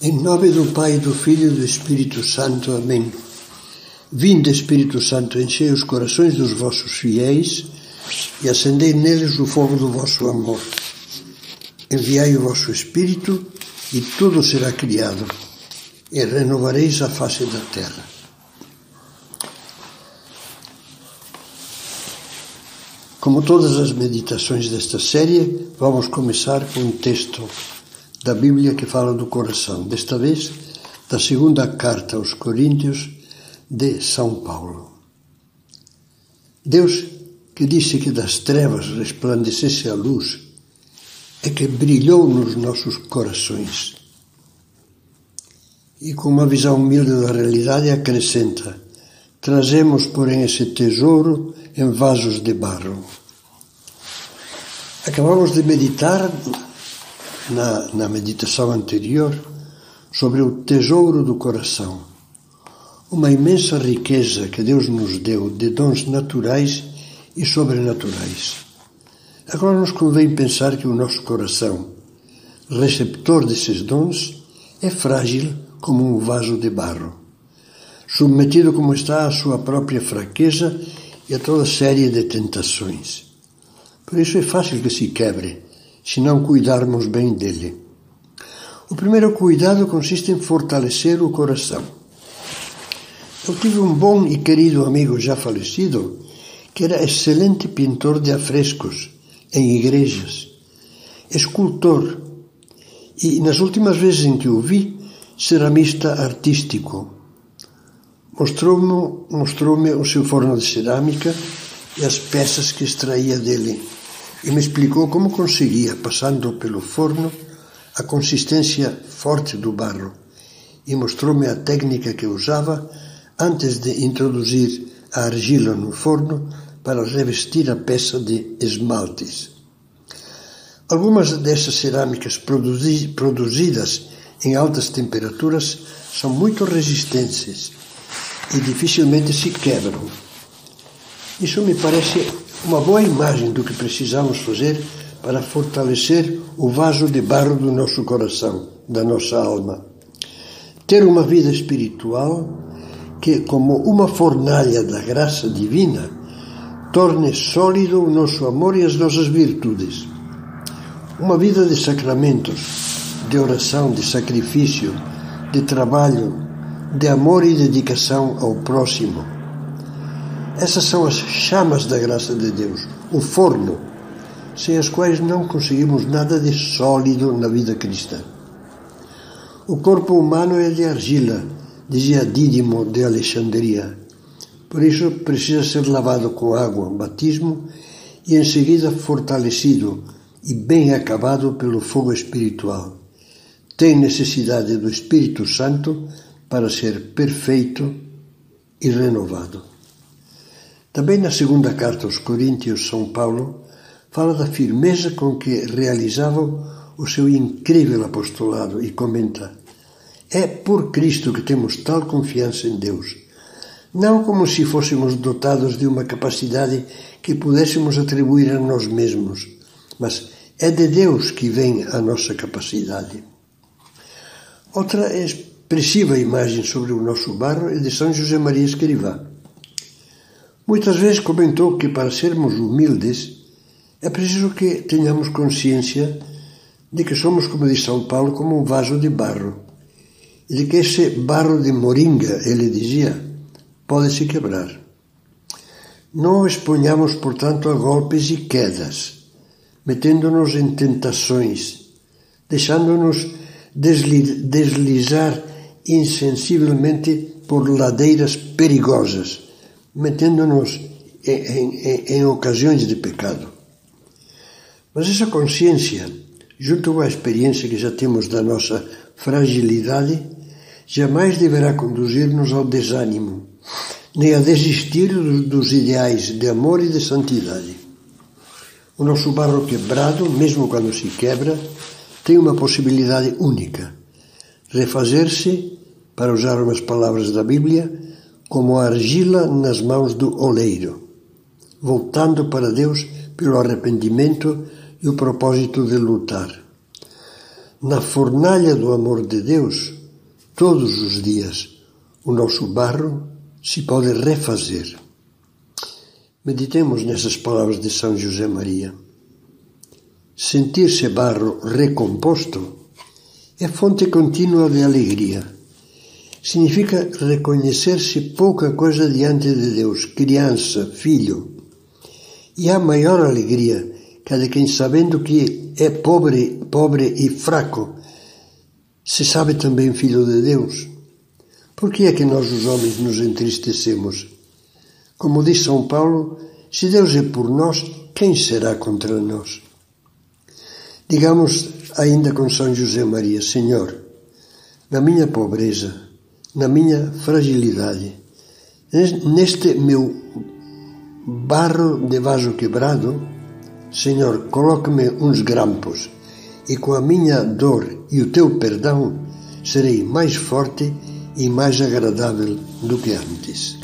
Em nome do Pai, do Filho e do Espírito Santo. Amém. Vinde, Espírito Santo, enchei os corações dos vossos fiéis e acendei neles o fogo do vosso amor. Enviai o vosso Espírito e tudo será criado e renovareis a face da terra. Como todas as meditações desta série, vamos começar com um texto da Bíblia que fala do coração, desta vez da segunda carta aos Coríntios de São Paulo. Deus, que disse que das trevas resplandecesse a luz, é que brilhou nos nossos corações. E com uma visão humilde da realidade acrescenta: trazemos, porém, esse tesouro em vasos de barro. Acabamos de meditar na, na meditação anterior sobre o tesouro do coração, uma imensa riqueza que Deus nos deu de dons naturais e sobrenaturais. Agora nos convém pensar que o nosso coração, receptor desses dons, é frágil como um vaso de barro, submetido como está à sua própria fraqueza e a toda série de tentações. Por isso é fácil que se quebre se não cuidarmos bem dele. O primeiro cuidado consiste em fortalecer o coração. Eu tive um bom e querido amigo já falecido que era excelente pintor de afrescos em igrejas, escultor e, nas últimas vezes em que o vi, ceramista artístico. Mostrou-me mostrou o seu forno de cerâmica e as peças que extraía dele e me explicou como conseguia, passando pelo forno, a consistência forte do barro e mostrou-me a técnica que usava antes de introduzir a argila no forno para revestir a peça de esmaltes. Algumas dessas cerâmicas produzi produzidas em altas temperaturas são muito resistentes e dificilmente se quebram. Isso me parece uma boa imagem do que precisamos fazer para fortalecer o vaso de barro do nosso coração, da nossa alma. Ter uma vida espiritual que, como uma fornalha da graça divina, torne sólido o nosso amor e as nossas virtudes. Uma vida de sacramentos, de oração, de sacrifício, de trabalho, de amor e dedicação ao próximo essas são as chamas da graça de Deus, o forno, sem as quais não conseguimos nada de sólido na vida cristã. O corpo humano é de argila, dizia Dídimo de Alexandria. Por isso precisa ser lavado com água, batismo, e em seguida fortalecido e bem acabado pelo fogo espiritual. Tem necessidade do Espírito Santo para ser perfeito e renovado. Também na segunda carta aos Coríntios, São Paulo fala da firmeza com que realizavam o seu incrível apostolado e comenta: É por Cristo que temos tal confiança em Deus, não como se fôssemos dotados de uma capacidade que pudéssemos atribuir a nós mesmos, mas é de Deus que vem a nossa capacidade. Outra expressiva imagem sobre o nosso barro é de São José Maria Escrivá. Muitas vezes comentou que para sermos humildes é preciso que tenhamos consciência de que somos, como diz São Paulo, como um vaso de barro. E de que esse barro de moringa, ele dizia, pode se quebrar. Não exponhamos, portanto, a golpes e quedas, metendo-nos em tentações, deixando-nos deslizar insensivelmente por ladeiras perigosas metendo-nos em, em, em ocasiões de pecado. Mas essa consciência, junto com a experiência que já temos da nossa fragilidade, jamais deverá conduzir-nos ao desânimo, nem a desistir dos ideais de amor e de santidade. O nosso barro quebrado, mesmo quando se quebra, tem uma possibilidade única: refazer-se, para usar umas palavras da Bíblia, como argila nas mãos do oleiro, voltando para Deus pelo arrependimento e o propósito de lutar. na fornalha do amor de Deus, todos os dias, o nosso barro se pode refazer. Meditemos nessas palavras de São José Maria. Sentir-se barro recomposto é fonte contínua de alegria. Significa reconhecer-se pouca coisa diante de Deus, criança, filho. E há maior alegria cada quem sabendo que é pobre, pobre e fraco, se sabe também filho de Deus. Por que é que nós os homens nos entristecemos? Como diz São Paulo, se Deus é por nós, quem será contra nós? Digamos ainda com São José Maria, Senhor, na minha pobreza, na minha fragilidade, neste meu barro de vaso quebrado, Senhor, coloque-me uns grampos, e com a minha dor e o teu perdão serei mais forte e mais agradável do que antes.